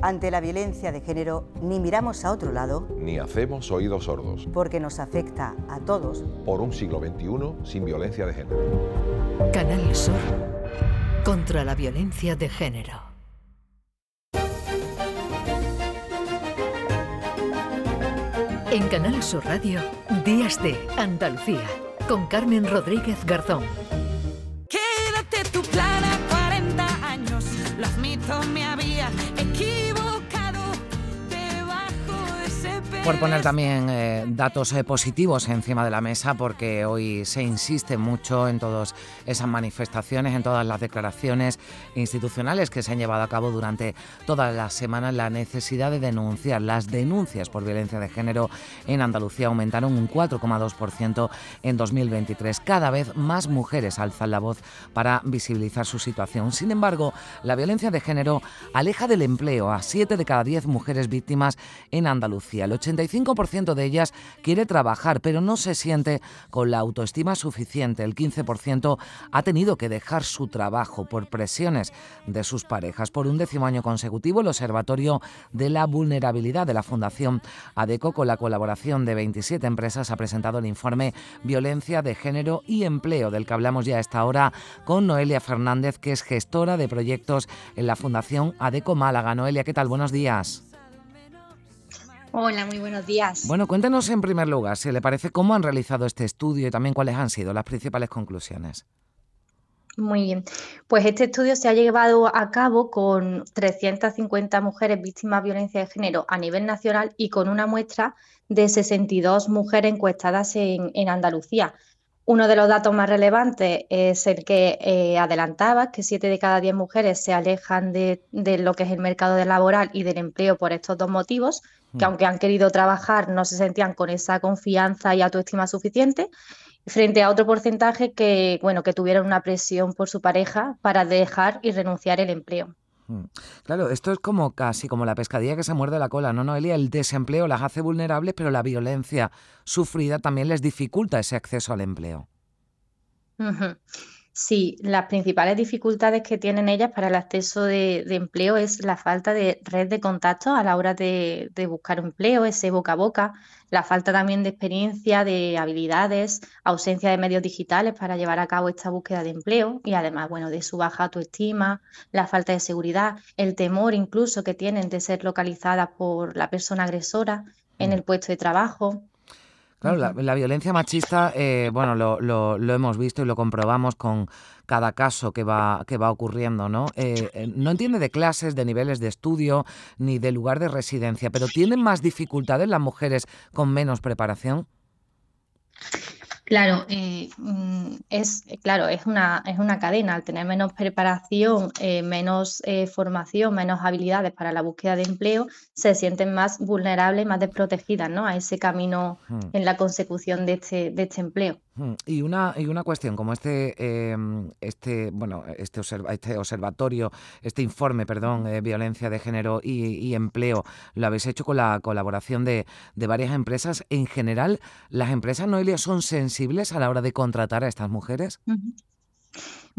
Ante la violencia de género, ni miramos a otro lado, ni hacemos oídos sordos, porque nos afecta a todos. Por un siglo XXI sin violencia de género. Canal Sur contra la violencia de género. En Canal Sur Radio, Días de Andalucía, con Carmen Rodríguez Garzón. Por poner también eh, datos eh, positivos encima de la mesa, porque hoy se insiste mucho en todas esas manifestaciones, en todas las declaraciones institucionales que se han llevado a cabo durante todas las semanas, la necesidad de denunciar. Las denuncias por violencia de género en Andalucía aumentaron un 4,2% en 2023. Cada vez más mujeres alzan la voz para visibilizar su situación. Sin embargo, la violencia de género aleja del empleo a 7 de cada 10 mujeres víctimas en Andalucía. El 85% de ellas quiere trabajar, pero no se siente con la autoestima suficiente. El 15% ha tenido que dejar su trabajo por presiones de sus parejas. Por un décimo año consecutivo, el Observatorio de la Vulnerabilidad de la Fundación ADECO, con la colaboración de 27 empresas, ha presentado el informe Violencia de Género y Empleo, del que hablamos ya a esta hora con Noelia Fernández, que es gestora de proyectos en la Fundación ADECO Málaga. Noelia, ¿qué tal? Buenos días. Hola, muy buenos días. Bueno, cuéntenos en primer lugar, si le parece, cómo han realizado este estudio y también cuáles han sido las principales conclusiones. Muy bien. Pues este estudio se ha llevado a cabo con 350 mujeres víctimas de violencia de género a nivel nacional y con una muestra de 62 mujeres encuestadas en, Andalucía. Uno de los datos más relevantes es el que eh, adelantaba, que 7 de cada 10 mujeres se alejan de, de, lo que es el mercado laboral y del empleo por estos dos motivos que mm. aunque han querido trabajar no se sentían con esa confianza y autoestima suficiente frente a otro porcentaje que bueno que tuvieron una presión por su pareja para dejar y renunciar el empleo. Mm. Claro, esto es como casi como la pescadilla que se muerde la cola, ¿no, Noelia? El desempleo las hace vulnerables, pero la violencia sufrida también les dificulta ese acceso al empleo. Sí, las principales dificultades que tienen ellas para el acceso de, empleo es la falta de red de contactos a la hora de, buscar empleo, ese boca a boca, la falta también de experiencia, de habilidades, ausencia de medios digitales para llevar a cabo esta búsqueda de empleo y además, bueno, de su baja autoestima, la falta de seguridad, el temor incluso que tienen de ser localizadas por la persona agresora en mm. el puesto de trabajo. Claro, la, violencia machista, eh, bueno, lo, lo, hemos visto y lo comprobamos con cada caso que va, que va ocurriendo, ¿no? Eh, eh, no entiende de clases, de niveles de estudio, ni de lugar de residencia, pero ¿tienen más dificultades las mujeres con menos preparación? Claro, eh, mm, es claro, es una, es una cadena. Al tener menos preparación, eh, menos eh, formación, menos habilidades para la búsqueda de empleo, se sienten más vulnerables, más desprotegidas, ¿no? A ese camino hmm. en la consecución de este, de este empleo. Hmm. Y una, y una cuestión, como este, em, este, bueno, este, este observatorio, este informe, perdón, violencia de género y, empleo, lo habéis hecho con la colaboración de, de varias empresas. En general, las empresas, Noelia, son sensibles a la hora de contratar a estas mujeres.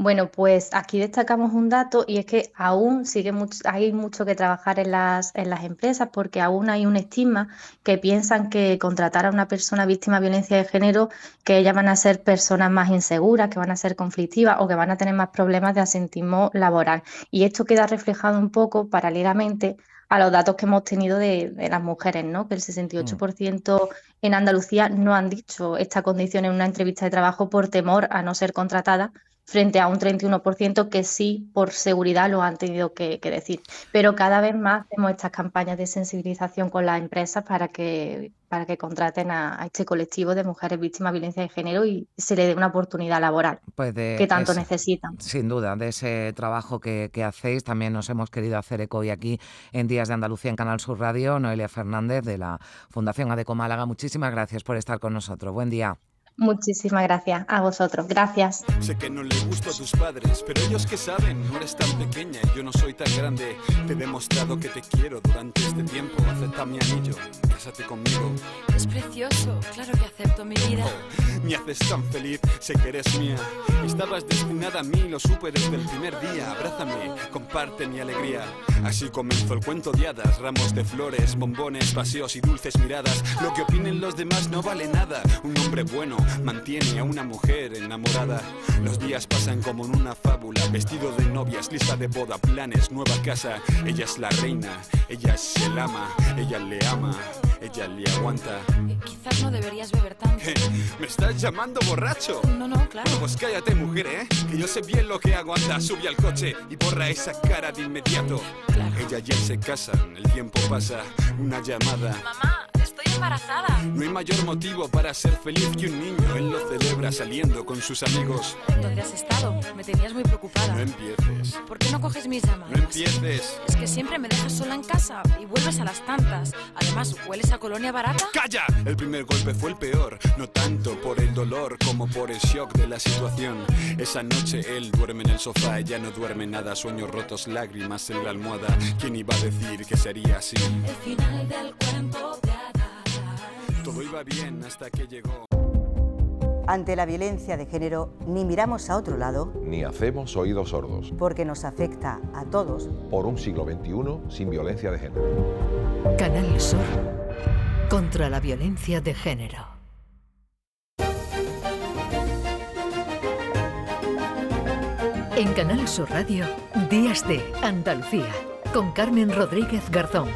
Bueno, pues aquí destacamos un dato y es que aún sigue mucho, hay mucho que trabajar en las, en las empresas porque aún hay un estigma que piensan que contratar a una persona víctima de violencia de género, que ellas van a ser personas más inseguras, que van a ser conflictivas o que van a tener más problemas de asentismo laboral. Y esto queda reflejado un poco paralelamente a los datos que hemos tenido de, de las mujeres, ¿no? Que el 68% en Andalucía no han dicho esta condición en una entrevista de trabajo por temor a no ser contratada frente a un 31% que sí, por seguridad, lo han tenido que, decir. Pero cada vez más hacemos estas campañas de sensibilización con las empresas para que, para que contraten a, este colectivo de mujeres víctimas de violencia de género y se le dé una oportunidad laboral pues que tanto necesitan. Sin duda, de ese trabajo que, que, hacéis, también nos hemos querido hacer eco hoy aquí en Días de Andalucía en Canal Sur Radio, Noelia Fernández de la Fundación Adeco Málaga. Muchísimas gracias por estar con nosotros. Buen día. Muchísimas gracias a vosotros. Gracias. Sé que no le gusto a tus padres, pero ellos que saben, no eres tan pequeña y yo no soy tan grande. Te he demostrado que te quiero durante este tiempo. Acepta mi anillo, cásate conmigo. Es precioso, claro que acepto mi vida. Oh, me haces tan feliz, sé que eres mía. Estabas destinada a mí, lo supe desde el primer día. Abrázame, comparte mi alegría. Así comenzó el cuento de hadas, ramos de flores, bombones, paseos y dulces miradas. Lo que opinen los demás no vale nada. Un hombre bueno mantiene a una mujer enamorada. Los días pasan como en una fábula, vestido de novias, lista de boda, planes, nueva casa. Ella es la reina, ella es el ama, ella le ama, ella le aguanta. Eh, quizás no deberías beber tanto. ¿Me estás llamando borracho? No, no, claro. Pues cállate, mujer, ¿eh? Que yo sé bien lo que hago. Anda, sube al coche y borra esa cara de inmediato. Claro. Ella y él se casan, el tiempo pasa, una llamada. Mamá, embarazada. No hay mayor motivo para ser feliz que un niño. Él lo celebra saliendo con sus amigos. ¿Dónde has estado? Me tenías muy preocupada. No empieces. ¿Por qué no coges mis llamadas? No empieces. Es que siempre me dejas sola en casa y vuelves a las tantas. Además, ¿hueles a colonia barata? ¡Calla! El primer golpe fue el peor, no tanto por el dolor como por el shock de la situación. Esa noche él duerme en el sofá, ella no duerme nada, sueños rotos, lágrimas en la almohada. ¿Quién iba a decir que sería así? El final del cuento. Todo iba bien hasta que llegó. Ante la violencia de género, ni miramos a otro lado Ni hacemos oídos sordos. porque nos afecta a todos Por un siglo XXI sin violencia de género. Canal Sur. Contra la violencia de género. En Canal Sur Radio, Días de Andalucía, con Carmen Rodríguez Garzón.